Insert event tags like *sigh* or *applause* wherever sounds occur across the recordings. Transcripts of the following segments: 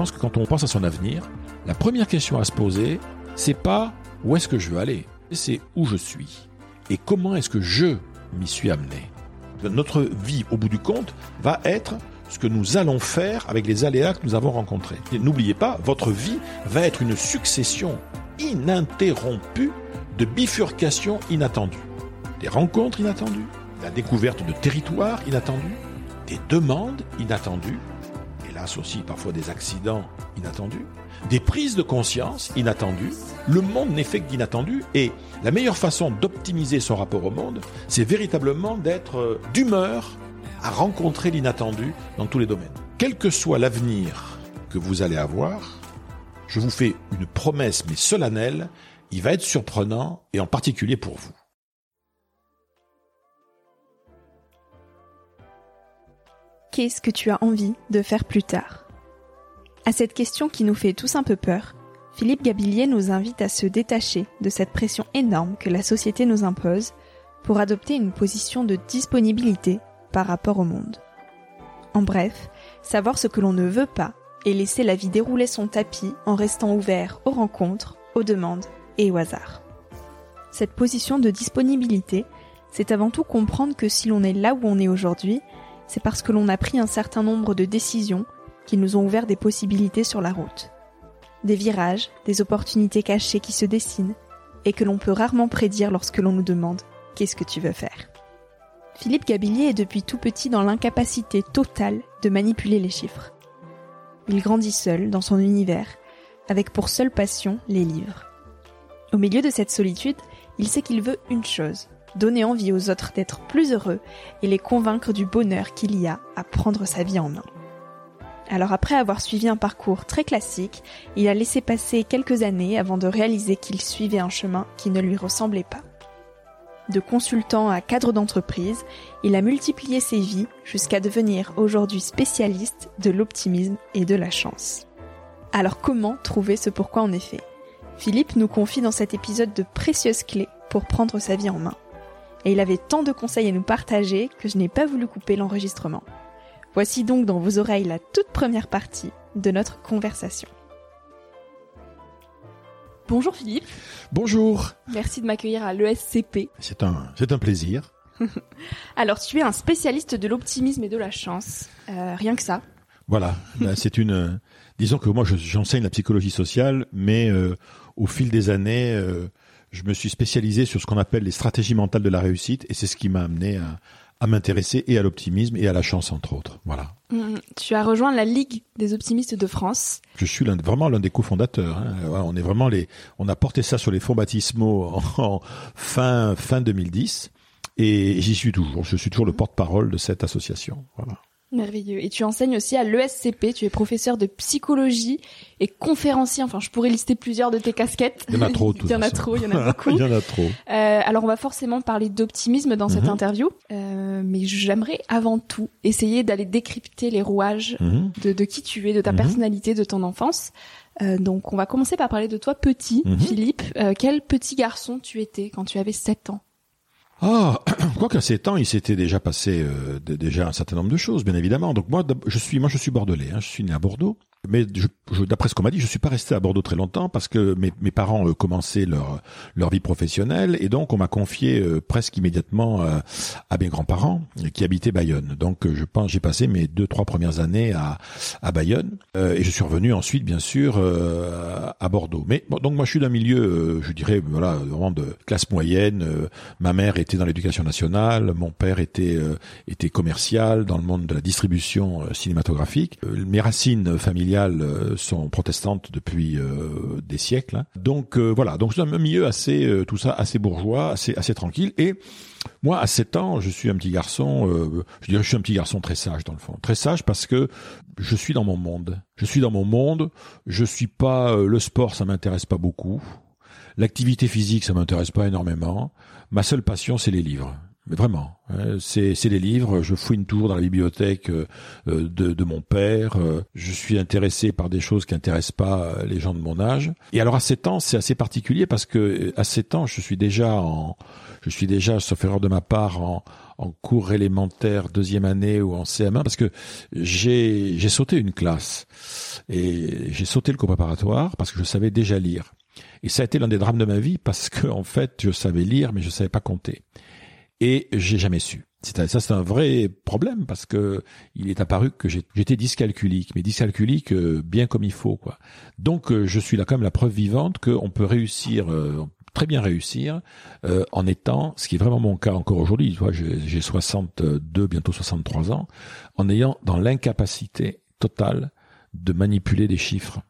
Pense que quand on pense à son avenir, la première question à se poser, c'est pas où est-ce que je veux aller, c'est où je suis et comment est-ce que je m'y suis amené. Notre vie, au bout du compte, va être ce que nous allons faire avec les aléas que nous avons rencontrés. N'oubliez pas, votre vie va être une succession ininterrompue de bifurcations inattendues. Des rencontres inattendues, la découverte de territoires inattendus, des demandes inattendues, aussi parfois des accidents inattendus, des prises de conscience inattendues. Le monde n'est fait que d'inattendu et la meilleure façon d'optimiser son rapport au monde, c'est véritablement d'être euh, d'humeur à rencontrer l'inattendu dans tous les domaines. Quel que soit l'avenir que vous allez avoir, je vous fais une promesse mais solennelle, il va être surprenant et en particulier pour vous. Qu'est-ce que tu as envie de faire plus tard? À cette question qui nous fait tous un peu peur, Philippe Gabillier nous invite à se détacher de cette pression énorme que la société nous impose pour adopter une position de disponibilité par rapport au monde. En bref, savoir ce que l'on ne veut pas et laisser la vie dérouler son tapis en restant ouvert aux rencontres, aux demandes et au hasard. Cette position de disponibilité, c'est avant tout comprendre que si l'on est là où on est aujourd'hui, c'est parce que l'on a pris un certain nombre de décisions qui nous ont ouvert des possibilités sur la route. Des virages, des opportunités cachées qui se dessinent et que l'on peut rarement prédire lorsque l'on nous demande qu'est-ce que tu veux faire? Philippe Gabillier est depuis tout petit dans l'incapacité totale de manipuler les chiffres. Il grandit seul dans son univers, avec pour seule passion les livres. Au milieu de cette solitude, il sait qu'il veut une chose, donner envie aux autres d'être plus heureux et les convaincre du bonheur qu'il y a à prendre sa vie en main. Alors après avoir suivi un parcours très classique, il a laissé passer quelques années avant de réaliser qu'il suivait un chemin qui ne lui ressemblait pas. De consultant à cadre d'entreprise, il a multiplié ses vies jusqu'à devenir aujourd'hui spécialiste de l'optimisme et de la chance. Alors comment trouver ce pourquoi en effet? Philippe nous confie dans cet épisode de précieuses clés pour prendre sa vie en main. Et il avait tant de conseils à nous partager que je n'ai pas voulu couper l'enregistrement. Voici donc dans vos oreilles la toute première partie de notre conversation. Bonjour Philippe. Bonjour. Merci de m'accueillir à l'ESCP. C'est un, c'est un plaisir. *laughs* Alors, tu es un spécialiste de l'optimisme et de la chance. Euh, rien que ça. Voilà. *laughs* Ben, c'est une. disons que moi, j'enseigne la psychologie sociale, mais euh, au fil des années, euh, je me suis spécialisé sur ce qu'on appelle les stratégies mentales de la réussite, et c'est ce qui m'a amené à, à m'intéresser et à l'optimisme et à la chance entre autres. Voilà. Mm, tu as rejoint la Ligue des optimistes de France. Je suis vraiment l'un des cofondateurs. Hein. On est vraiment les, on a porté ça sur les fonds baptismaux en, fin fin 2010 et j'y suis toujours. Je suis toujours le porte-parole de cette association. Voilà. Merveilleux. Et tu enseignes aussi à l'ESCP, tu es professeur de psychologie et conférencier. Enfin, je pourrais lister plusieurs de tes casquettes. Il y en a trop, *laughs* Il y en a trop, il y en a *laughs* beaucoup. il y en a trop. Euh, alors, on va forcément parler d'optimisme dans cette mhm. interview, euh, mais j'aimerais avant tout essayer d'aller décrypter les rouages mhm. de, de, qui tu es, de ta mhm. personnalité, de ton enfance. Euh, donc, on va commencer par parler de toi petit, Philippe. Euh, quel petit garçon tu étais quand tu avais 7 ans? Ah, *clears throat* quoi qu'à ces temps, il s'était déjà passé euh, déjà un certain nombre de choses, bien évidemment. Donc moi, je suis, moi, je suis bordelais. Hein, je suis né à Bordeaux. Mais je, d'après ce qu'on m'a dit, je suis pas resté à Bordeaux très longtemps parce que mes, mes parents euh, commençaient leur leur vie professionnelle et donc on m'a confié euh, presque immédiatement euh, à mes grands-parents qui habitaient Bayonne. Donc je pense j'ai passé mes deux trois premières années à à Bayonne et je suis revenu ensuite bien sûr à Bordeaux. Mais bon, donc moi je suis d'un milieu, je dirais voilà vraiment de classe moyenne. ma mère était dans l'éducation nationale, mon père était était commercial dans le monde de la distribution cinématographique. mes racines familiales euh, sont protestantes depuis euh, des siècles. Hein. Donc euh, voilà, donc c'est un milieu assez tout ça assez bourgeois, assez assez tranquille et moi, à 7 ans, je suis un petit garçon, je dirais je suis un petit garçon très sage dans le fond. Très sage parce que je suis dans mon monde. Je suis dans mon monde, je suis pas le sport, ça m'intéresse pas beaucoup. L'activité physique, ça m'intéresse pas énormément. Ma seule passion, c'est les livres. Mais vraiment, hein, c'est les livres. Je fouine toujours dans la bibliothèque euh, euh, de, de, mon père. Euh, je suis intéressé par des choses qui intéressent pas les gens de mon âge. Et alors à 7 ans, c'est assez particulier parce que à 7 ans, je suis déjà en, je suis déjà, sauf erreur de ma part, en, en cours élémentaire deuxième année ou en CM1 parce que j'ai j'ai sauté une classe et j'ai sauté le cours préparatoire parce que je savais déjà lire. Et ça a été l'un des drames de ma vie parce que en fait, je savais lire mais je savais pas compter et j'ai jamais su. Ça, c'est un vrai problème parce que il est apparu que j'étais dyscalculique, mais dyscalculique euh, bien comme il faut, quoi. Donc, euh, je suis là comme la preuve vivante qu'on peut réussir, euh, très bien réussir, en étant, ce qui est vraiment mon cas encore aujourd'hui, j'ai 62, bientôt 63 ans, en ayant dans l'incapacité totale de manipuler des chiffres.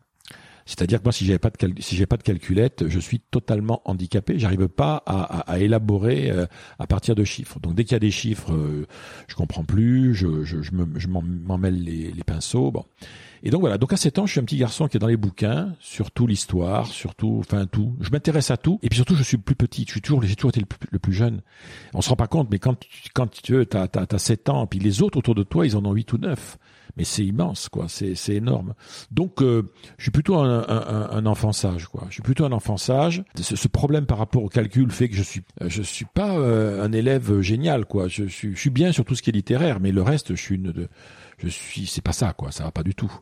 C'est-à-dire que moi, si j'avais pas de j'ai pas de calculette, je suis totalement handicapé. J'arrive pas à, élaborer euh, à partir de chiffres. Donc dès qu'il y a des chiffres, euh, je comprends plus, je, je m'en mêle les, les, pinceaux. Bon. Et donc voilà. Donc à 7 ans, je suis un petit garçon qui est dans les bouquins, surtout l'histoire, surtout, enfin tout. Je m'intéresse à tout. Et puis surtout, je suis plus petit. Je suis toujours, j'ai toujours été le plus, jeune. On se rend pas compte, mais quand quand tu as, as, as 7 ans, puis les autres autour de toi, ils en ont 8 ou 9 mais c'est immense, quoi. C'est c'est énorme. Donc, euh, je suis plutôt un, un, un, enfant sage, quoi. Je suis plutôt un enfant sage. Ce, ce, problème par rapport au calcul fait que je suis je suis pas euh, un élève génial, quoi. Je suis je suis bien sur tout ce qui est littéraire, mais le reste, je suis une de je suis c'est pas ça quoi ça va pas du tout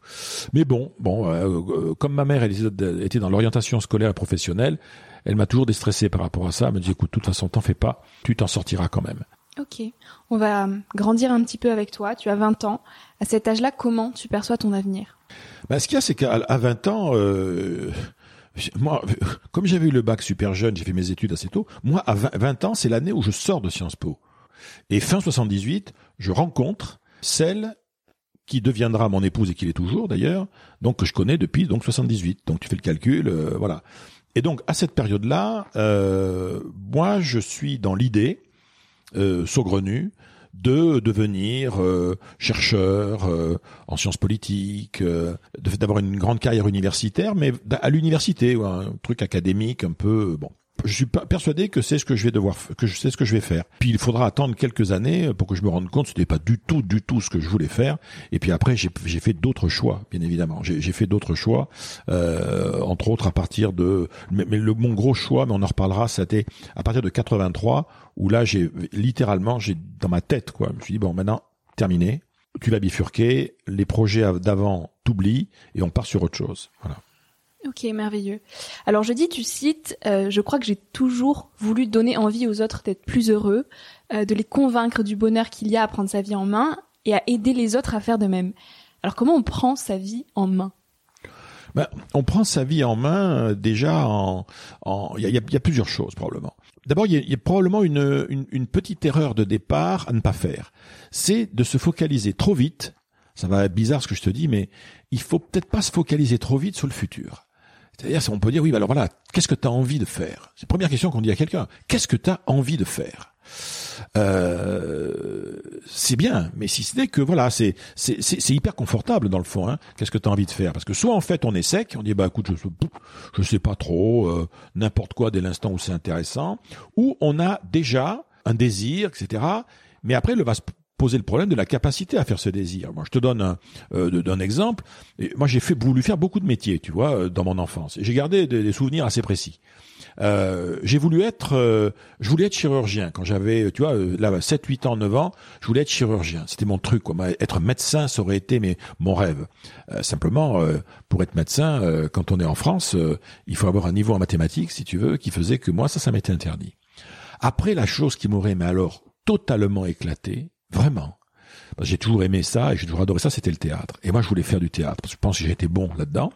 mais bon bon euh, comme ma mère elle était dans l'orientation scolaire et professionnelle elle m'a toujours déstressé par rapport à ça elle me dit écoute de toute façon t'en fais pas tu t'en sortiras quand même Ok, on va grandir un petit peu avec toi. Tu as 20 ans. À cet âge-là, comment tu perçois ton avenir? Bah, Ce qu'il y a, c'est qu'à 20 ans, euh, moi, *laughs* comme j'avais eu le bac super jeune, j'ai fait mes études assez tôt. Moi, à 20 ans, c'est l'année où je sors de Sciences Po. Et fin 78, je rencontre celle qui deviendra mon épouse et qui l'est toujours d'ailleurs, donc que je connais depuis donc 78. Donc tu fais le calcul, euh, voilà. Et donc à cette période-là, euh, moi je suis dans l'idée euh, saugrenu de devenir euh, chercheur en sciences politiques, euh, d'avoir une grande carrière universitaire, mais à l'université, un truc académique un peu bon je suis persuadé que c'est ce que je vais devoir que je sais ce que je vais faire. Puis il faudra attendre quelques années pour que je me rende compte que ce n'était pas du tout du tout ce que je voulais faire. Et puis après j'ai fait d'autres choix, bien évidemment. J'ai fait d'autres choix, euh, entre autres à partir de mais, le mon gros choix, mais on en reparlera, c'était à partir de 83 où là j'ai littéralement j'ai dans ma tête quoi. Je me suis dit bon maintenant terminé, tu vas bifurquer, les projets d'avant t'oublient et on part sur autre chose. Voilà. Ok, merveilleux. Alors je dis, tu cites, euh, je crois que j'ai toujours voulu donner envie aux autres d'être plus heureux, euh, de les convaincre du bonheur qu'il y a à prendre sa vie en main et à aider les autres à faire de même. Alors comment on prend sa vie en main? Ben, on prend sa vie en main euh, déjà en, il y a, plusieurs choses probablement. D'abord, il y, a, probablement une, une, petite erreur de départ à ne pas faire. C'est de se focaliser trop vite. Ça va être bizarre ce que je te dis, mais il faut peut-être pas se focaliser trop vite sur le futur. C'est-à-dire, on peut dire, oui, alors voilà, qu'est-ce que tu as envie de faire? C'est la première question qu'on dit à quelqu'un. Qu'est-ce que tu as envie de faire? Euh, c'est bien, mais si ce n'est que voilà, c'est c'est hyper confortable dans le fond. Hein. Qu'est-ce que tu as envie de faire? Parce que soit en fait on est sec, on dit bah écoute je je sais pas trop, euh, n'importe quoi dès l'instant où c'est intéressant, ou on a déjà un désir, etc. Mais après le poser le problème de la capacité à faire ce désir. Moi, je te donne un, euh, d'un exemple. Moi, j'ai fait voulu faire beaucoup de métiers, tu vois, euh, dans mon enfance. J'ai gardé des, souvenirs assez précis. Euh, j'ai voulu être, euh, je voulais être chirurgien quand j'avais, tu vois, euh, là, 7, 8 ans, 9 ans, je voulais être chirurgien. C'était mon truc, quoi. Être médecin, ça aurait été mais, mon rêve. simplement, pour être médecin, quand on est en France, il faut avoir un niveau en mathématiques, si tu veux, qui faisait que moi, ça, ça m'était interdit. Après, la chose qui m'aurait, mais alors, totalement éclaté, vraiment, j'ai toujours aimé ça et j'ai toujours adoré ça, c'était le théâtre. Et moi, je voulais faire du théâtre je pense que été bon là-dedans.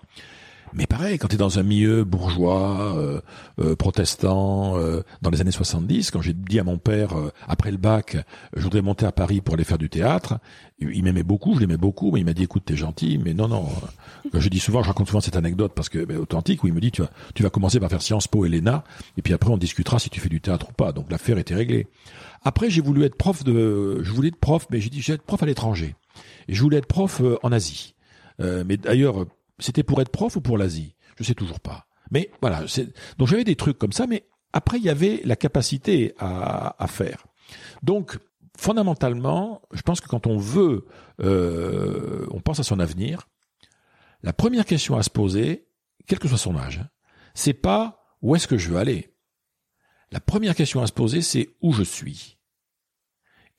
Mais pareil, quand tu es dans un milieu bourgeois, euh, euh, protestant, euh, dans les années 70, quand j'ai dit à mon père, après le bac, je voudrais monter à Paris pour aller faire du théâtre, il m'aimait beaucoup, je l'aimais beaucoup, mais il m'a dit, écoute, t'es gentil, mais non, non. Je dis souvent, je raconte souvent cette anecdote parce que, ben, authentique, où il me dit, tu vas, tu vas commencer par faire Sciences Po et l'ENA, et puis après on discutera si tu fais du théâtre ou pas. Donc l'affaire était réglée. Après, j'ai voulu être prof de, je voulais être prof, mais j'ai dit, je vais être prof à l'étranger. Et je voulais être prof en Asie. mais d'ailleurs, c'était pour être prof ou pour l'Asie? Je sais toujours pas. Mais voilà, donc j'avais des trucs comme ça, mais après il y avait la capacité à, faire. Donc fondamentalement, je pense que quand on veut, euh, on pense à son avenir, la première question à se poser, quel que soit son âge, hein, c'est pas où est-ce que je veux aller. La première question à se poser, c'est où je suis.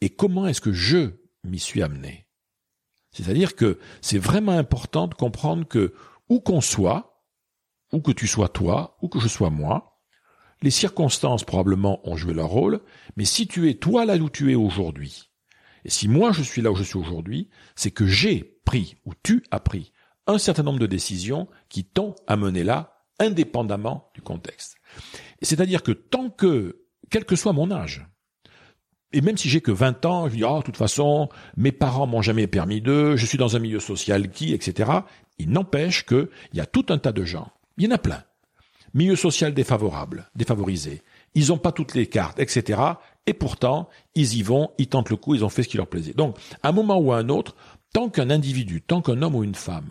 Et comment est-ce que je m'y suis amené? C'est-à-dire que c'est vraiment important de comprendre que où qu'on soit, où que tu sois toi, ou que je sois moi, les circonstances probablement ont joué leur rôle, mais si tu es toi là où tu es aujourd'hui, et si moi je suis là où je suis aujourd'hui, c'est que j'ai pris, ou tu as pris, un certain nombre de décisions qui t'ont amené là, indépendamment du contexte. C'est-à-dire que tant que, quel que soit mon âge, et même si j'ai que 20 ans, je dis, ah, de toute façon, mes parents m'ont jamais permis d'eux, je suis dans un milieu social qui, etc. Il n'empêche qu'il y a tout un tas de gens. Il y en a plein. Milieu social défavorable, défavorisé. Ils n'ont pas toutes les cartes, etc. Et pourtant, ils y vont, ils tentent le coup, ils ont fait ce qui leur plaisait. Donc, à un moment ou à un autre, tant qu'un individu, tant qu'un homme ou une femme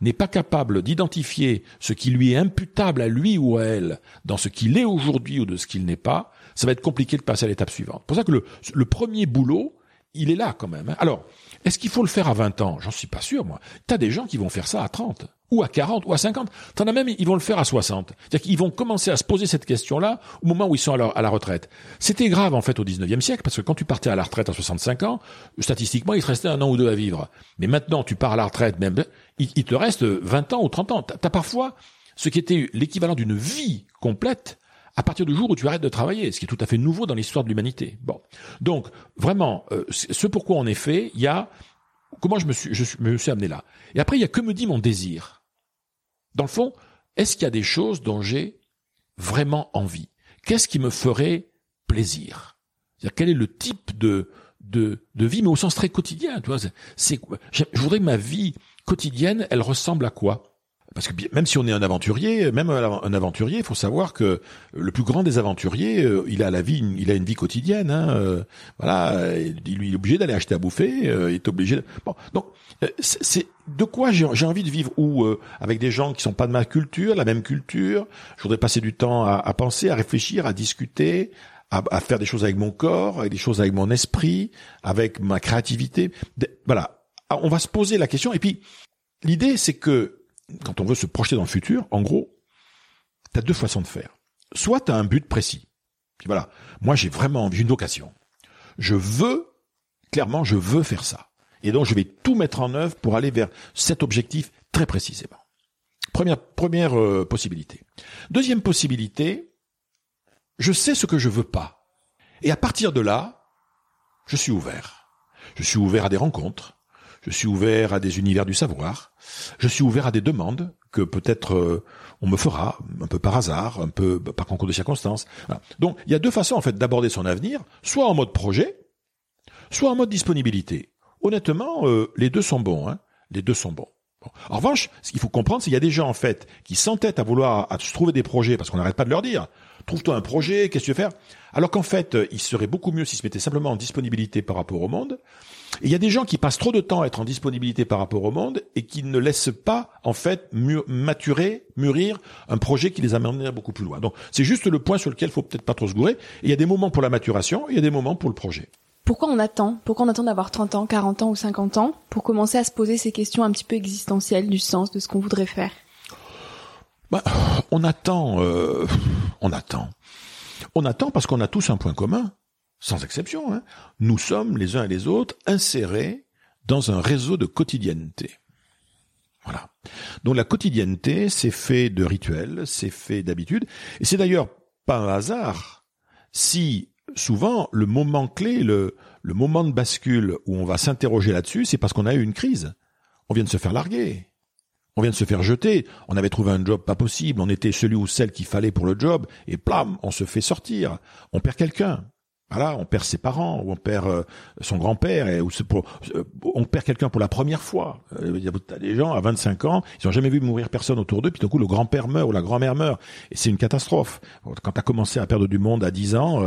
n'est pas capable d'identifier ce qui lui est imputable à lui ou à elle dans ce qu'il est aujourd'hui ou de ce qu'il n'est pas, ça va être compliqué de passer à l'étape suivante. C'est pour ça que le, premier boulot, il est là quand même. Hein. Alors, est-ce qu'il faut le faire à 20 ans? J'en suis pas sûr, moi. T'as des gens qui vont faire ça à 30, ou à 40, ou à 50. T'en as même, ils vont le faire à 60. C'est-à-dire qu'ils vont commencer à se poser cette question-là au moment où ils sont à, à la retraite. C'était grave, en fait, au 19e siècle, parce que quand tu partais à la retraite à 65 ans, statistiquement, il te restait un an ou deux à vivre. Mais maintenant, tu pars à la retraite, même, il, te reste 20 ans ou 30 ans. T'as as parfois ce qui était l'équivalent d'une vie complète à partir du jour où tu arrêtes de travailler, ce qui est tout à fait nouveau dans l'histoire de l'humanité. Bon, donc vraiment, euh, ce pourquoi en effet, il y a comment je me suis, je me suis amené là. Et après, il y a que me dit mon désir. Dans le fond, est-ce qu'il y a des choses dont j'ai vraiment envie? Qu'est-ce qui me ferait plaisir? C'est-à-dire quel est le type de de, vie, mais au sens très quotidien. Tu vois, c'est, je voudrais que ma vie quotidienne, elle ressemble à quoi? Parce que même si on est un aventurier, même un aventurier, il faut savoir que le plus grand des aventuriers, euh, il a la vie, il a une vie quotidienne. Hein, euh, voilà, il, est obligé d'aller acheter à bouffer, euh, il est obligé. De... Bon, donc c'est de quoi j'ai envie de vivre ou avec des gens qui sont pas de ma culture, la même culture. Je voudrais passer du temps à, penser, à réfléchir, à discuter, à, à, faire des choses avec mon corps, avec des choses avec mon esprit, avec ma créativité. voilà, ah, on va se poser la question. Et puis l'idée, c'est que quand on veut se projeter dans le futur, en gros, tu as deux façons de faire. Soit tu as un but précis. Voilà, moi j'ai vraiment envie, une vocation. Je veux, clairement, je veux faire ça. Et donc je vais tout mettre en œuvre pour aller vers cet objectif très précisément. Première, première euh, possibilité. Deuxième possibilité, je sais ce que je veux pas. Et à partir de là, je suis ouvert. Je suis ouvert à des rencontres. Je suis ouvert à des univers du savoir. Je suis ouvert à des demandes que peut-être euh, on me fera un peu par hasard, un peu par concours de circonstances. Donc il y a deux façons en fait d'aborder son avenir, soit en mode projet, soit en mode disponibilité. Honnêtement, euh, les deux sont bons. Hein. Les deux sont bons. En revanche, ce qu'il faut comprendre, c'est qu'il y a des gens en fait qui s'entêtent à vouloir à se trouver des projets parce qu'on n'arrête pas de leur dire trouve-toi un projet, qu'est-ce que tu veux faire? Alors qu'en fait, il serait beaucoup mieux s'ils se mettaient simplement en disponibilité par rapport au monde. Il y a des gens qui passent trop de temps à être en disponibilité par rapport au monde et qui ne laissent pas en fait maturer, mûrir un projet qui les amènerait beaucoup plus loin. Donc c'est juste le point sur lequel il faut peut-être pas trop se gourer. Et il y a des moments pour la maturation, et il y a des moments pour le projet. Pourquoi on attend? Pourquoi on attend d'avoir 30 ans, 40 ans ou 50 ans pour commencer à se poser ces questions un petit peu existentielles du sens de ce qu'on voudrait faire? Bah, On attend, euh, on attend. On attend parce qu'on a tous un point commun, sans exception. Hein. Nous sommes les uns et les autres insérés dans un réseau de quotidienneté. Voilà. Donc la quotidienneté, c'est fait de rituels, c'est fait d'habitudes, et c'est d'ailleurs pas un hasard si souvent, le moment clé, le, le moment de bascule où on va s'interroger là-dessus, c'est parce qu'on a eu une crise. On vient de se faire larguer. On vient de se faire jeter. On avait trouvé un job pas possible. On était celui ou celle qu'il fallait pour le job. Et plam, on se fait sortir. On perd quelqu'un. Voilà, on perd ses parents, ou on perd euh, son grand-père, et ou euh, on perd quelqu'un pour la première fois. Euh, il y a des gens à 25 ans, ils n'ont jamais vu mourir personne autour d'eux, puis d'un coup le grand-père meurt ou la grand-mère meurt, et c'est une catastrophe. Quand tu as commencé à perdre du monde à 10 ans,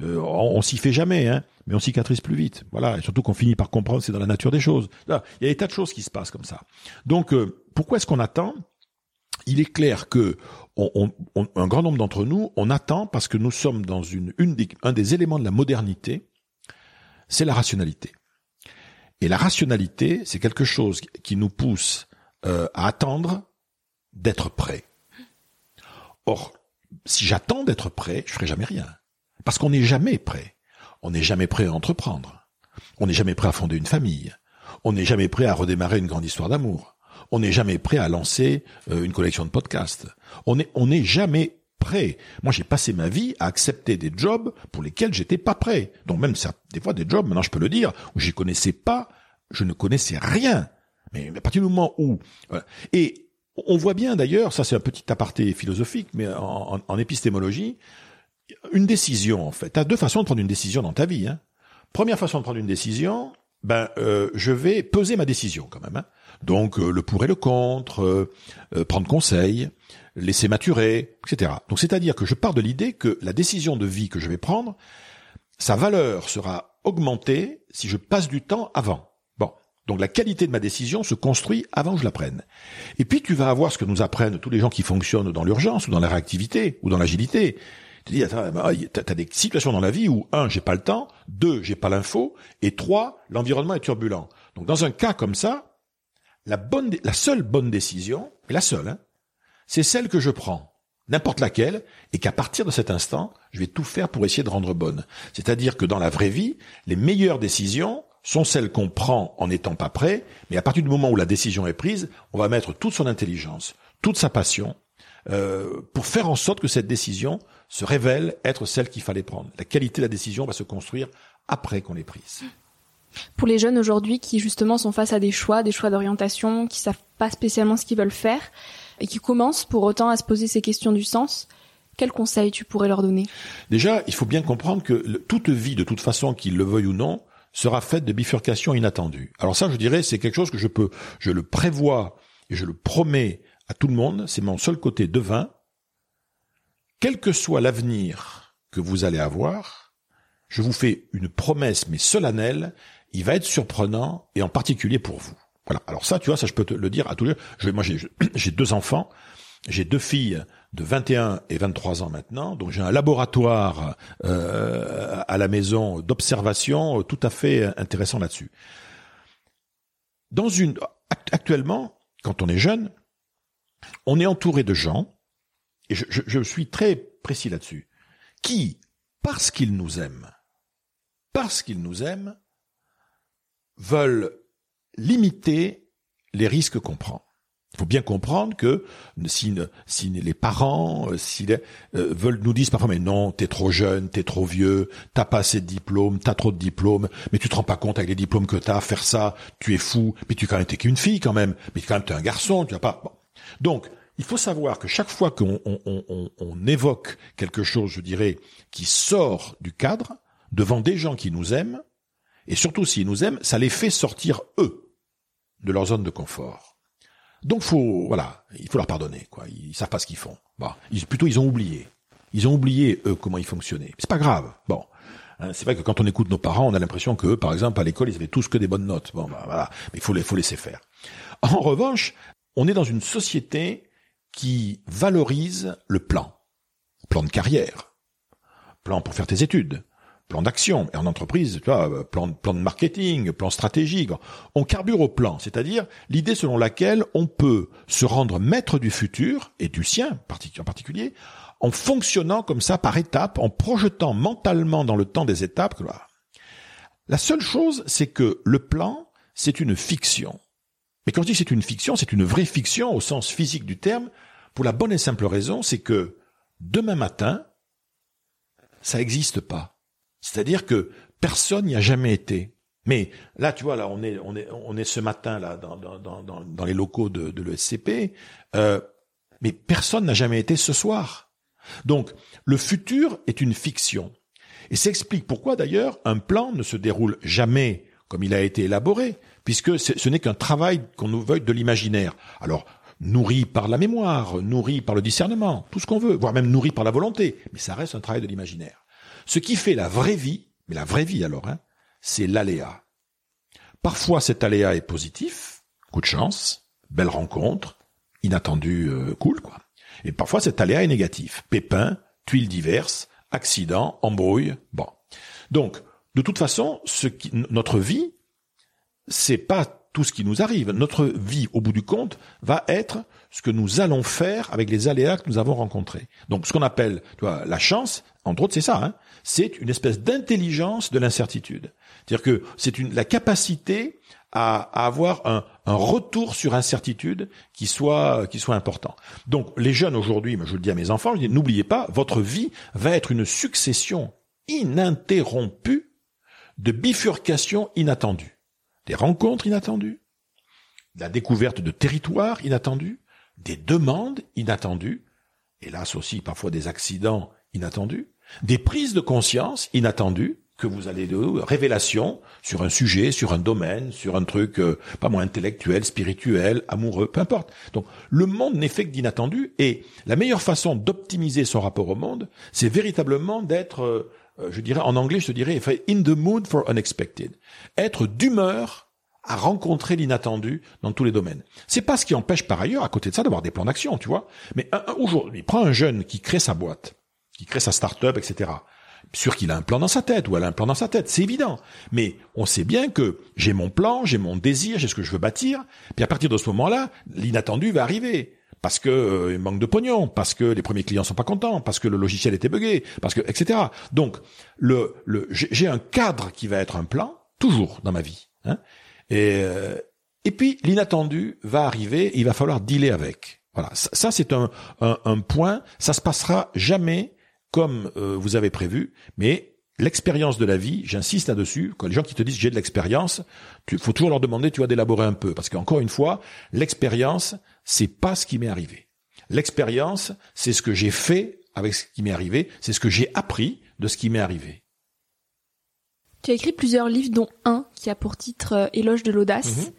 on, on s'y fait jamais, hein, mais on cicatrise plus vite. Voilà, et surtout qu'on finit par comprendre c'est dans la nature des choses. Là, il y a des tas de choses qui se passent comme ça. Donc, pourquoi est-ce qu'on attend? Il est clair que un grand nombre d'entre nous, on attend parce que nous sommes dans un des éléments de la modernité, c'est la rationalité. Et la rationalité, c'est quelque chose qui nous pousse euh, à attendre d'être prêt. Or, si j'attends d'être prêt, je ferai jamais rien. Parce qu'on n'est jamais prêt. On n'est jamais prêt à entreprendre. On n'est jamais prêt à fonder une famille. On n'est jamais prêt à redémarrer une grande histoire d'amour on n'est jamais prêt à lancer euh, une collection de podcasts. On n'est on n'est jamais prêt. Moi, j'ai passé ma vie à accepter des jobs pour lesquels j'étais pas prêt. Donc même des fois des jobs, maintenant je peux le dire, où j'y connaissais pas, je ne connaissais rien. Mais à partir du moment où et on voit bien d'ailleurs, ça c'est un petit aparté philosophique, mais en, en, épistémologie, une décision en fait. Tu as deux façons de prendre une décision dans ta vie. Hein. Première façon de prendre une décision, ben euh, je vais peser ma décision quand même. Hein. Donc euh, le pour et le contre, euh, euh, prendre conseil, laisser maturer, etc. Donc c'est-à-dire que je pars de l'idée que la décision de vie que je vais prendre, sa valeur sera augmentée si je passe du temps avant. Bon, donc la qualité de ma décision se construit avant que je la prenne. Et puis tu vas avoir ce que nous apprennent tous les gens qui fonctionnent dans l'urgence ou dans la réactivité ou dans l'agilité. Tu dis, bah, t'as des situations dans la vie où un, j'ai pas le temps, deux, j'ai pas l'info, et trois, l'environnement est turbulent. Donc dans un cas comme ça, la bonne, la seule bonne décision, la seule, hein, c'est celle que je prends, n'importe laquelle, et qu'à partir de cet instant, je vais tout faire pour essayer de rendre bonne. C'est-à-dire que dans la vraie vie, les meilleures décisions sont celles qu'on prend en n'étant pas prêt, mais à partir du moment où la décision est prise, on va mettre toute son intelligence, toute sa passion, euh, pour faire en sorte que cette décision se révèle être celle qu'il fallait prendre. La qualité de la décision va se construire après qu'on l'ait prise pour les jeunes aujourd'hui qui justement sont face à des choix, des choix d'orientation, qui savent pas spécialement ce qu'ils veulent faire et qui commencent pour autant à se poser ces questions du sens, quels conseils tu pourrais leur donner? Déjà, il faut bien comprendre que toute vie, de toute façon, qu'ils le veuillent ou non, sera faite de bifurcations inattendues. Alors ça, je dirais, c'est quelque chose que je peux, je le prévois et je le promets à tout le monde. C'est mon seul côté devin. Quel que soit l'avenir que vous allez avoir, je vous fais une promesse mais solennelle il va être surprenant et en particulier pour vous. Voilà. Alors ça, tu vois, ça je peux te le dire à tous les. Je, moi, *clears throat* j'ai deux enfants. J'ai deux filles de 21 et 23 ans maintenant, donc j'ai un laboratoire euh, à la maison d'observation tout à fait intéressant là-dessus. Dans une actuellement, quand on est jeune, on est entouré de gens, et je, suis très précis là-dessus, qui, parce qu'ils nous aiment, parce qu'ils nous aiment, veulent limiter les risques qu'on prend. Il faut bien comprendre que si, si les parents euh, si les, euh, veulent nous disent parfois mais non t'es trop jeune t'es trop vieux t'as pas assez de diplômes t'as trop de diplômes mais tu te rends pas compte avec les diplômes que t'as faire ça tu es fou mais tu quand même t'es qu'une fille quand même mais quand même t'es un garçon tu vas pas. Donc il faut savoir que chaque fois qu'on on, on, on évoque quelque chose je dirais qui sort du cadre devant des gens qui nous aiment et surtout s'ils nous aiment ça les fait sortir eux de leur zone de confort donc faut voilà, il faut leur pardonner quoi. Ils, savent pas ce qu'ils font. Bon, ils, plutôt ils ont oublié. Ils ont oublié eux comment ils fonctionnaient. C'est pas grave. Bon, hein, c'est vrai que quand on écoute nos parents, on a l'impression que par exemple à l'école ils avaient tous que des bonnes notes. Bon, bah, voilà, mais il faut, faut laisser faire. En revanche, on est dans une société qui valorise le plan, plan de carrière, plan pour faire tes études, plan d'action. Et en entreprise, tu vois, euh, plan, plan de marketing, plan stratégique. On carbure au plan, c'est-à-dire l'idée selon laquelle on peut se rendre maître du futur et du sien en particulier, en fonctionnant comme ça par étapes, en projetant mentalement dans le temps des étapes. La seule chose, c'est que le plan, c'est une fiction. Mais quand je dis c'est une fiction, c'est une vraie fiction au sens physique du terme, pour la bonne et simple raison, c'est que demain matin, ça n'existe pas. C'est-à-dire que personne n'y a jamais été. Mais là, tu vois, là, on est, on est, on est ce matin là dans, dans, dans, dans les locaux de, de l'ESCP, euh, mais personne n'a jamais été ce soir. Donc, le futur est une fiction. Et ça explique pourquoi d'ailleurs un plan ne se déroule jamais comme il a été élaboré, puisque ce n'est qu'un travail qu'on nous veuille de l'imaginaire. Alors, nourri par la mémoire, nourri par le discernement, tout ce qu'on veut, voire même nourri par la volonté, mais ça reste un travail de l'imaginaire. Ce qui fait la vraie vie, mais la vraie vie alors, hein, c'est l'aléa. Parfois cet aléa est positif, coup de chance, belle rencontre, inattendu, euh, cool quoi. Et parfois cet aléa est négatif, pépin, tuiles diverses, accident, embrouille, bon. Donc, de toute façon, notre vie, c'est pas tout ce qui nous arrive. Notre vie, au bout du compte, va être ce que nous allons faire avec les aléas que nous avons rencontrés. Donc, ce qu'on appelle, tu vois, la chance, entre autres, c'est ça. Hein c'est une espèce d'intelligence de l'incertitude. C'est-à-dire que c'est une, la capacité à, avoir un, retour sur incertitude qui soit, qui soit important. Donc, les jeunes aujourd'hui, je le dis à mes enfants, je dis, n'oubliez pas, votre vie va être une succession ininterrompue de bifurcations inattendues. Des rencontres inattendues, la découverte de territoires inattendus, des demandes inattendues, hélas aussi parfois des accidents inattendus, des prises de conscience inattendues que vous allez de révélations sur un sujet, sur un domaine, sur un truc euh, pas moins intellectuel, spirituel, amoureux, peu importe. Donc le monde n'est fait que d'inattendu et la meilleure façon d'optimiser son rapport au monde, c'est véritablement d'être euh, je dirais en anglais, je dirais in the mood for unexpected. Être d'humeur à rencontrer l'inattendu dans tous les domaines. C'est pas ce qui empêche par ailleurs, à côté de ça, d'avoir des plans d'action, tu vois. Mais aujourd'hui, prends un jeune qui crée sa boîte qui crée sa start-up, etc. Sûr qu'il a un plan dans sa tête ou elle a un plan dans sa tête, c'est évident. Mais on sait bien que j'ai mon plan, j'ai mon désir, j'ai ce que je veux bâtir. Puis à partir de ce moment-là, l'inattendu va arriver parce que euh, il manque de pognon, parce que les premiers clients sont pas contents, parce que le logiciel était buggé, parce que etc. Donc le, le j'ai un cadre qui va être un plan toujours dans ma vie. Hein et euh, et puis l'inattendu va arriver, il va falloir dealer avec. Voilà, ça, ça c'est un, un, un point. Ça se passera jamais comme euh, vous avez prévu, mais l'expérience de la vie, j'insiste là-dessus, quand les gens qui te disent j'ai de l'expérience, il faut toujours leur demander, tu vas d'élaborer un peu, parce qu'encore une fois, l'expérience, c'est pas ce qui m'est arrivé. L'expérience, c'est ce que j'ai fait avec ce qui m'est arrivé, c'est ce que j'ai appris de ce qui m'est arrivé. Tu as écrit plusieurs livres, dont un qui a pour titre euh, Éloge de l'audace. Mhm.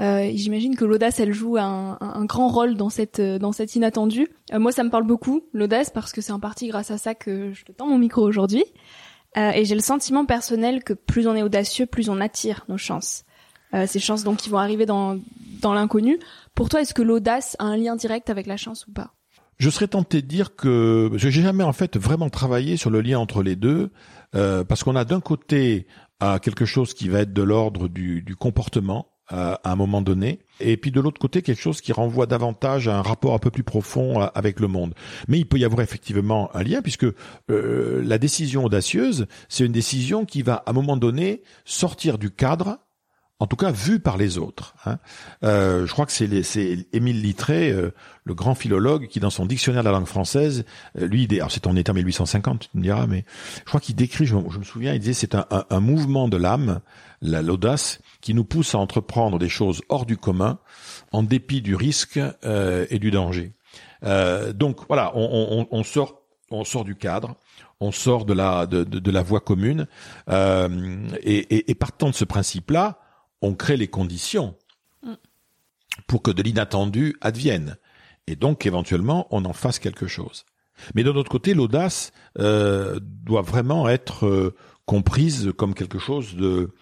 Euh, J'imagine que l'audace, elle joue un, un, grand rôle dans cette euh, dans cette inattendu. Euh, moi, ça me parle beaucoup l'audace parce que c'est en partie grâce à ça que je te tends mon micro aujourd'hui. Euh, et j'ai le sentiment personnel que plus on est audacieux, plus on attire nos chances. Euh, ces chances donc qui vont arriver dans dans l'inconnu. Pour toi, est-ce que l'audace a un lien direct avec la chance ou pas? Je serais tenté de dire que j'ai jamais en fait vraiment travaillé sur le lien entre les deux, parce qu'on a d'un côté quelque chose qui va être de l'ordre du, du comportement à un moment donné, et puis de l'autre côté quelque chose qui renvoie davantage à un rapport un peu plus profond euh, avec le monde. Mais il peut y avoir effectivement un lien puisque euh, la décision audacieuse, c'est une décision qui va à un moment donné sortir du cadre en tout cas vu par les autres. Hein. Euh, je crois que c'est Émile Littré, euh, le grand philologue, qui dans son dictionnaire de la langue française, euh, lui, alors c'est en état 1850, tu me diras, mais je crois qu'il décrit, je, me souviens, il disait c'est un, un, mouvement de l'âme, l'audace, qui nous pousse à entreprendre des choses hors du commun, en dépit du risque et du danger. donc voilà, on, on, on, sort, on sort du cadre on sort de la de, de, la voie commune euh, et, et, et, partant de ce principe-là, on crée les conditions mm. pour que de l'inattendu advienne et donc éventuellement on en fasse quelque chose. Mais d'un autre côté, l'audace euh, doit vraiment être euh, comprise comme quelque chose de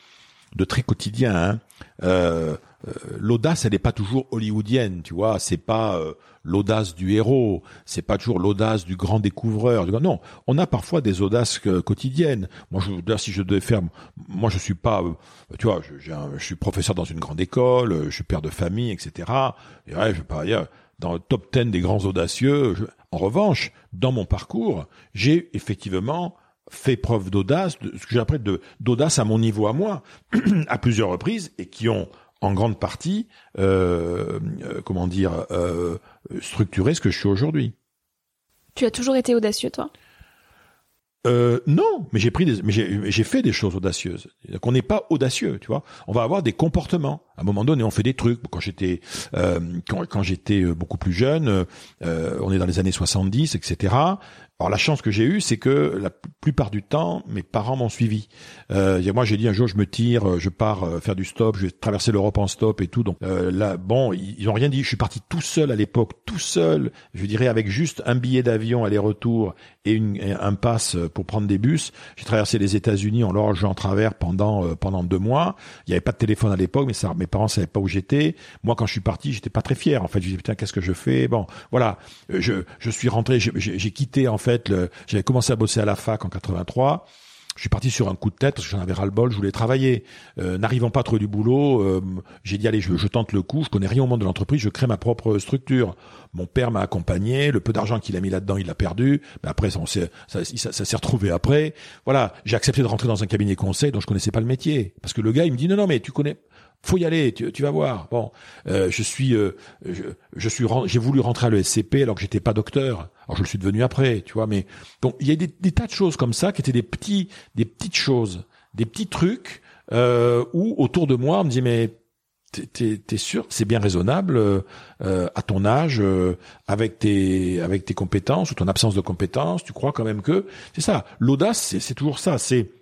de très quotidien. Hein. Euh, euh, l'audace, elle n'est pas toujours hollywoodienne, tu vois. C'est pas euh, l'audace du héros, c'est pas toujours l'audace du grand découvreur. Non, on a parfois des audaces quotidiennes. Moi, je, si je devais faire, moi, je suis pas, tu vois, je, je, suis professeur dans une grande école, je suis père de famille, etc. Et ouais, je pas dans le top 10 des grands audacieux. En revanche, dans mon parcours, j'ai effectivement fait preuve d'audace, ce que j'appelle d'audace à mon niveau à moi, *clears throat* à plusieurs reprises, et qui ont en grande partie, euh, euh, comment dire, euh, structuré ce que je suis aujourd'hui. Tu as toujours été audacieux, toi? Euh, non, mais j'ai pris des, mais j'ai fait des choses audacieuses. Qu'on n'est pas audacieux, tu vois. On va avoir des comportements. À un moment donné, on fait des trucs. Quand j'étais, euh, quand, quand j'étais beaucoup plus jeune, euh, on est dans les années 70, etc. Alors la chance que j'ai eue, c'est que la plupart du temps, mes parents m'ont suivi. Euh, moi, j'ai dit un jour, je me tire, je pars euh, faire du stop, je vais traverser l'Europe en stop et tout. Donc euh, là, bon, ils, ont rien dit. Je suis parti tout seul à l'époque, tout seul. Je dirais avec juste un billet d'avion aller-retour et, une, un pass pour prendre des bus. J'ai traversé les États-Unis en logeant en travers pendant euh, pendant deux mois. Il n'y avait pas de téléphone à l'époque, mais ça, mes parents savaient pas où j'étais. Moi, quand je suis parti, j'étais pas très fier. En fait, je disais putain, qu'est-ce que je fais? Bon, voilà. Je je suis rentré, j'ai quitté en fait j'avais commencé à bosser à la fac en 83. Je suis parti sur un coup de tête parce que j'en avais ras le bol, je voulais travailler. Euh, n'arrivant pas à trouver du boulot, euh, j'ai dit allez, je, je, tente le coup. Je connais rien au monde de l'entreprise, je crée ma propre structure. Mon père m'a accompagné, le peu d'argent qu'il a mis là-dedans, il l'a perdu. Mais après, ça, ça, ça s'est retrouvé après. Voilà, j'ai accepté de rentrer dans un cabinet conseil dont je connaissais pas le métier parce que le gars il me dit non non mais tu connais faut y aller, tu, vas voir. Bon, euh, je suis, euh, je, suis, j'ai voulu rentrer à l'ESCP alors que j'étais pas docteur. Alors je le suis devenu après, tu vois. Mais donc il y a des, tas de choses comme ça qui étaient des petits, des petites choses, des petits trucs euh, où autour de moi on me dit mais t'es es, sûr c'est bien raisonnable euh, à ton âge avec tes avec tes compétences ou ton absence de compétences tu crois quand même que c'est ça l'audace c'est toujours ça c'est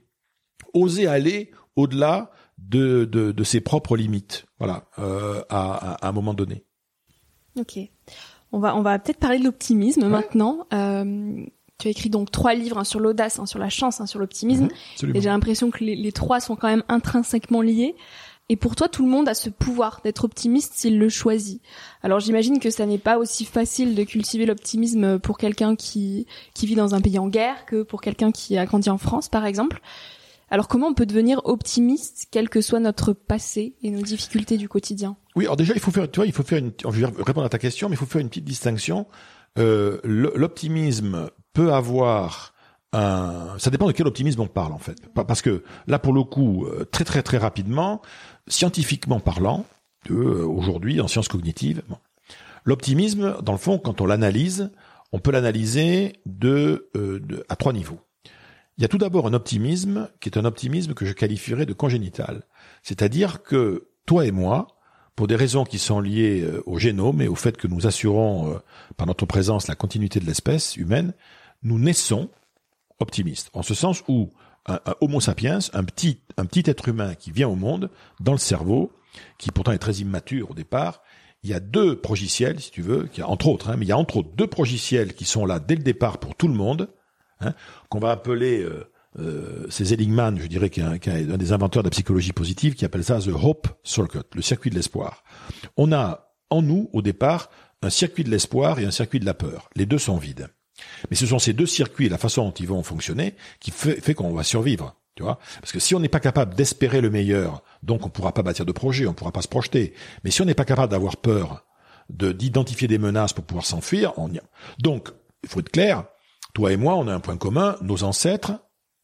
oser aller au-delà de, de, de, ses propres limites, voilà, euh, à, à, un moment donné. Ok. On va, on va peut-être parler de l'optimisme maintenant. Euh, tu as écrit donc trois livres, sur l'audace, sur la chance, sur l'optimisme. Mhm, et j'ai l'impression que les, les, trois sont quand même intrinsèquement liés. Et pour toi, tout le monde a ce pouvoir d'être optimiste s'il le choisit. Alors j'imagine que ça n'est pas aussi facile de cultiver l'optimisme pour quelqu'un qui, qui vit dans un pays en guerre que pour quelqu'un qui a grandi en France, par exemple. Alors comment on peut devenir optimiste, quel que soit notre passé et nos difficultés du quotidien? Oui, alors déjà il faut faire, tu vois, il faut faire une, je vais répondre à ta question, mais il faut faire une petite distinction. Euh, L'optimisme peut avoir un, ça dépend de quel optimisme on parle en fait, parce que là pour le coup, euh, très très très rapidement, scientifiquement parlant, euh, aujourd'hui en sciences cognitives, l'optimisme, dans le fond, quand on l'analyse, on peut l'analyser de, de à trois niveaux. Il y a tout d'abord un optimisme qui est un optimisme que je qualifierais de congénital. C'est-à-dire que toi et moi, pour des raisons qui sont liées euh, au génome et au fait que nous assurons euh, par notre présence la continuité de l'espèce humaine, nous naissons optimistes. En ce sens où un, Homo sapiens, un petit, un petit être humain qui vient au monde, dans le cerveau, qui pourtant est très immature au départ, il y a deux progiciels, si tu veux, qui entre autres, hein, mais il y a entre autres deux progiciels qui sont là dès le départ pour tout le monde, hein, qu'on va appeler euh, euh, c'est je dirais, qui est, un, des inventeurs de la psychologie positive, qui appelle ça the hope circuit, le circuit de l'espoir. On a en nous, au départ, un circuit de l'espoir et un circuit de la peur. Les deux sont vides. Mais ce sont ces deux circuits et la façon dont ils vont fonctionner qui fait, fait qu'on va survivre. Tu vois Parce que si on n'est pas capable d'espérer le meilleur, donc on ne pourra pas bâtir de projet, on ne pourra pas se projeter. Mais si on n'est pas capable d'avoir peur, de d'identifier des menaces pour pouvoir s'enfuir, on y. Donc, il faut être clair, toi et moi, on a un point commun, nos ancêtres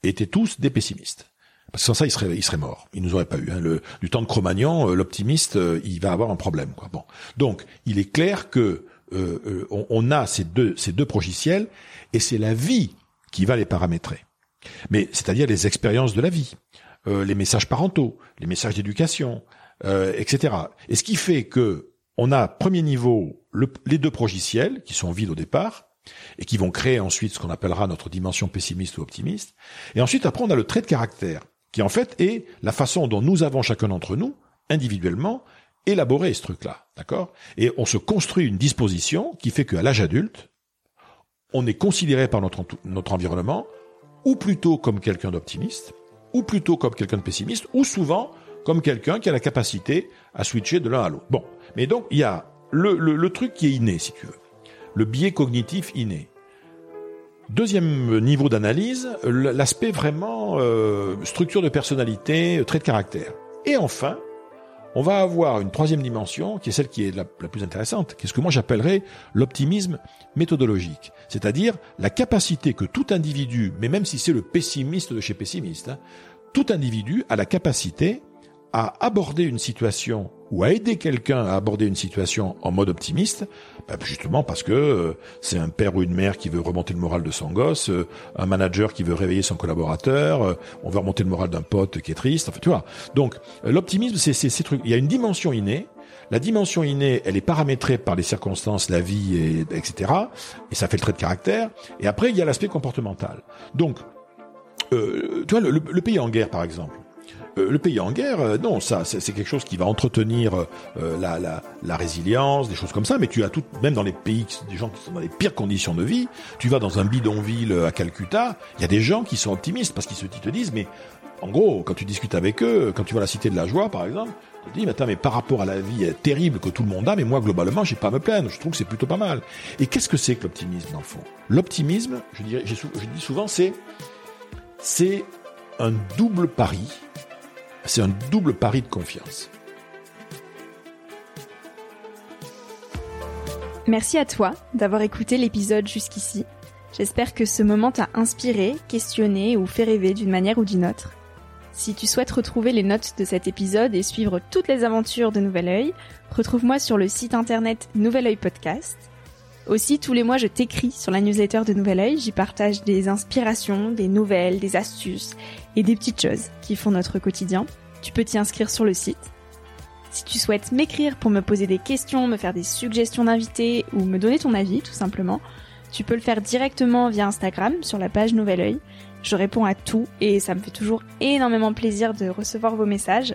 étaient tous des pessimistes. Parce que sans ça, il serait, il serait mort. Il nous aurait pas eu. Hein. Le, du temps de Cro-Magnon, euh, l'optimiste, euh, il va avoir un problème. Quoi. Bon, donc il est clair que euh, on, a ces deux, ces deux progiciels, et c'est la vie qui va les paramétrer. Mais c'est-à-dire les expériences de la vie, les messages parentaux, les messages d'éducation, etc. Et ce qui fait que on a premier niveau le, les deux progiciels qui sont vides au départ, et qui vont créer ensuite ce qu'on appellera notre dimension pessimiste ou optimiste. Et ensuite, après, on a le trait de caractère, qui en fait est la façon dont nous avons chacun d'entre nous, individuellement, élaboré ce truc-là, d'accord? Et on se construit une disposition qui fait qu'à l'âge adulte, on est considéré par notre, notre environnement, ou plutôt comme quelqu'un d'optimiste, ou plutôt comme quelqu'un de pessimiste, ou souvent comme quelqu'un qui a la capacité à switcher de l'un à l'autre. Bon, mais donc il y a le, le, le truc qui est inné, si tu veux le biais cognitif inné. Deuxième niveau d'analyse, l'aspect vraiment euh, structure de personnalité, trait de caractère. Et enfin, on va avoir une troisième dimension qui est celle qui est la, plus intéressante, qui est ce que moi j'appellerais l'optimisme méthodologique, c'est-à-dire la capacité que tout individu, mais même si c'est le pessimiste de chez pessimiste, hein, tout individu a la capacité à aborder une situation ou à aider quelqu'un à aborder une situation en mode optimiste, bah, justement parce que euh, c'est un père ou une mère qui veut remonter le moral de son gosse, euh, un manager qui veut réveiller son collaborateur, euh, on veut remonter le moral d'un pote qui est triste, enfin tu vois. Donc l'optimisme, c'est ces trucs. Il y a une dimension innée. La dimension innée, elle est paramétrée par les circonstances, la vie, et, etc. Et ça fait le trait de caractère. Et après, il y a l'aspect comportemental. Donc, tu vois, le pays en guerre, par exemple. Euh, le pays en guerre, euh, non, ça, c'est quelque chose qui va entretenir euh, la, résilience, des choses comme ça. Mais tu as tout, même dans les pays, des gens qui sont dans les pires conditions de vie. Tu vas dans un bidonville à Calcutta, il y a des gens qui sont optimistes parce qu'ils se te disent, mais en gros, quand tu discutes avec eux, quand tu à la Cité de la Joie, par exemple, tu te dis, mais attends, mais par rapport à la vie terrible que tout le monde a, mais moi, globalement, j'ai pas à me plaindre. Je trouve que c'est plutôt pas mal. Et qu'est-ce que c'est que l'optimisme, dans le fond? L'optimisme, je je dis souvent, c'est, c'est un double pari c'est un double pari de confiance. Merci à toi d'avoir écouté l'épisode jusqu'ici. J'espère que ce moment t'a inspiré, questionné ou fait rêver d'une manière ou d'une autre. Si tu souhaites retrouver les notes de cet épisode et suivre toutes les aventures de Nouvel Oeil, retrouve-moi sur le site internet Nouvel Oeil Podcast. Aussi, tous les mois, je t'écris sur la newsletter de Nouvel Oeil. J'y partage des inspirations, des nouvelles, des astuces et des petites choses qui font notre quotidien. Tu peux t'y inscrire sur le site. Si tu souhaites m'écrire pour me poser des questions, me faire des suggestions d'invités ou me donner ton avis, tout simplement, tu peux le faire directement via Instagram sur la page Nouvel Oeil. Je réponds à tout et ça me fait toujours énormément plaisir de recevoir vos messages.